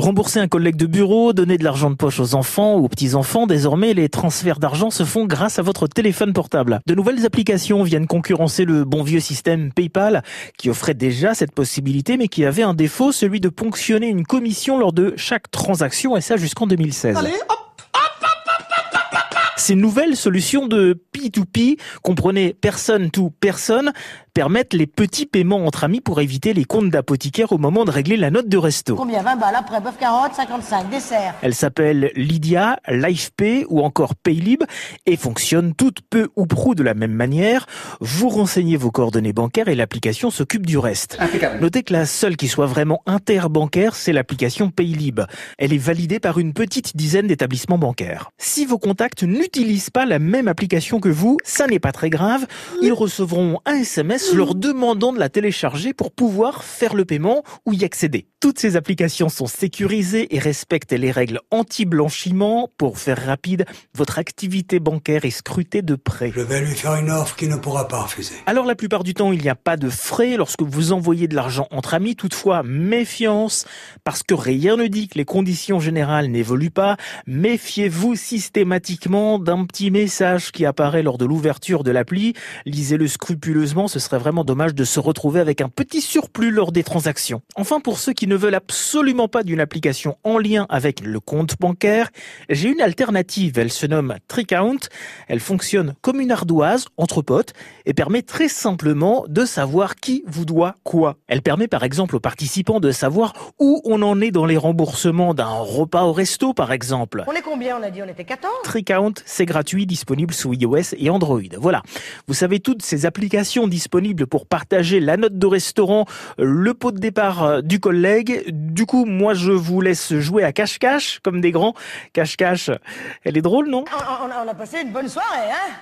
Rembourser un collègue de bureau, donner de l'argent de poche aux enfants ou aux petits-enfants, désormais les transferts d'argent se font grâce à votre téléphone portable. De nouvelles applications viennent concurrencer le bon vieux système PayPal qui offrait déjà cette possibilité mais qui avait un défaut, celui de ponctionner une commission lors de chaque transaction et ça jusqu'en 2016. Allez, hop Ces nouvelles solutions de P2P, comprenez personne to personne, permettent les petits paiements entre amis pour éviter les comptes d'apothicaire au moment de régler la note de resto. Combien? 20 balles après bœuf carotte, 55, dessert. Elle s'appelle Lydia, LifePay ou encore Paylib et fonctionne toutes peu ou prou de la même manière. Vous renseignez vos coordonnées bancaires et l'application s'occupe du reste. Impeccable. Notez que la seule qui soit vraiment interbancaire, c'est l'application Paylib. Elle est validée par une petite dizaine d'établissements bancaires. Si vos contacts n'utilisent pas la même application que vous, ça n'est pas très grave. Ils recevront un SMS leur demandant de la télécharger pour pouvoir faire le paiement ou y accéder. Toutes ces applications sont sécurisées et respectent les règles anti-blanchiment. Pour faire rapide, votre activité bancaire est scrutée de près. Je vais lui faire une offre qu'il ne pourra pas refuser. Alors la plupart du temps, il n'y a pas de frais lorsque vous envoyez de l'argent entre amis. Toutefois, méfiance, parce que rien ne dit que les conditions générales n'évoluent pas. Méfiez-vous systématiquement d'un petit message qui apparaît lors de l'ouverture de l'appli. Lisez-le scrupuleusement, ce serait vraiment dommage de se retrouver avec un petit surplus lors des transactions. Enfin, pour ceux qui ne veulent absolument pas d'une application en lien avec le compte bancaire, j'ai une alternative. Elle se nomme Tricount. Elle fonctionne comme une ardoise entre potes et permet très simplement de savoir qui vous doit quoi. Elle permet par exemple aux participants de savoir où on en est dans les remboursements d'un repas au resto par exemple. On est combien? On a dit on était 14 Tricount, c'est gratuit, disponible sous iOS et Android. Voilà. Vous savez toutes ces applications disponibles pour partager la note de restaurant, le pot de départ euh, du collègue. Du coup, moi, je vous laisse jouer à cache-cache, comme des grands. Cache-cache, elle est drôle, non? On, a passé une bonne soirée, hein?